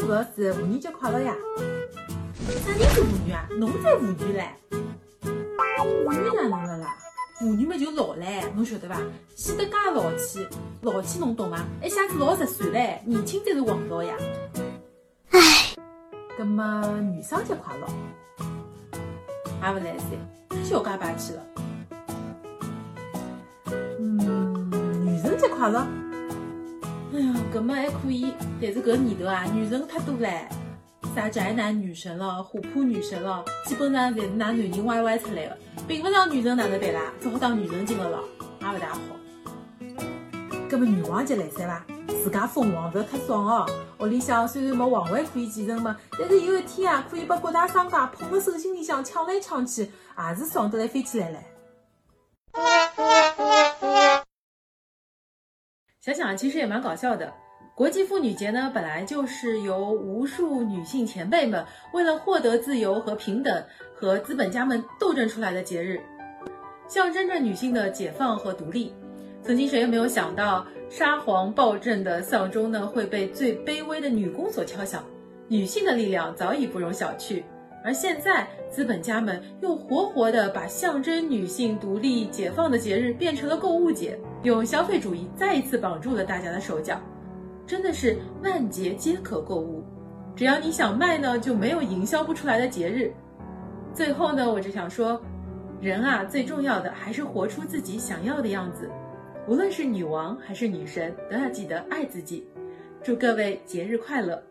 陆老师，妇女节快乐呀！啥人是妇女啊？侬才妇女唻！妇女哪能了啦？妇女嘛就老唻，侬晓得伐？显得介老气，老气侬懂伐？一下子老十岁唻，年轻才是王道呀！唉，葛么女生节快乐，也勿来三，小家霸气了。嗯，女神节快乐。搿么还可以，但是搿年头啊，女神太多唻，啥宅男女神了，虎扑女神了，基本上侪是拿男人 YY 出来的，并勿上女神哪能办啦？只好当女神经了咯，也勿大好。搿么女王节来三伐？自家封王勿要太爽哦。屋里向虽然没皇位可以继承嘛，但是有一天啊，可以把各大商家捧辣手心里向抢来抢去，也是爽得来飞起来唻。想想其实也蛮搞笑的。国际妇女节呢，本来就是由无数女性前辈们为了获得自由和平等和资本家们斗争出来的节日，象征着女性的解放和独立。曾经谁也没有想到，沙皇暴政的丧钟呢会被最卑微的女工所敲响。女性的力量早已不容小觑。而现在，资本家们又活活的把象征女性独立解放的节日变成了购物节，用消费主义再一次绑住了大家的手脚，真的是万节皆可购物，只要你想卖呢，就没有营销不出来的节日。最后呢，我只想说，人啊，最重要的还是活出自己想要的样子，无论是女王还是女神，都要记得爱自己。祝各位节日快乐！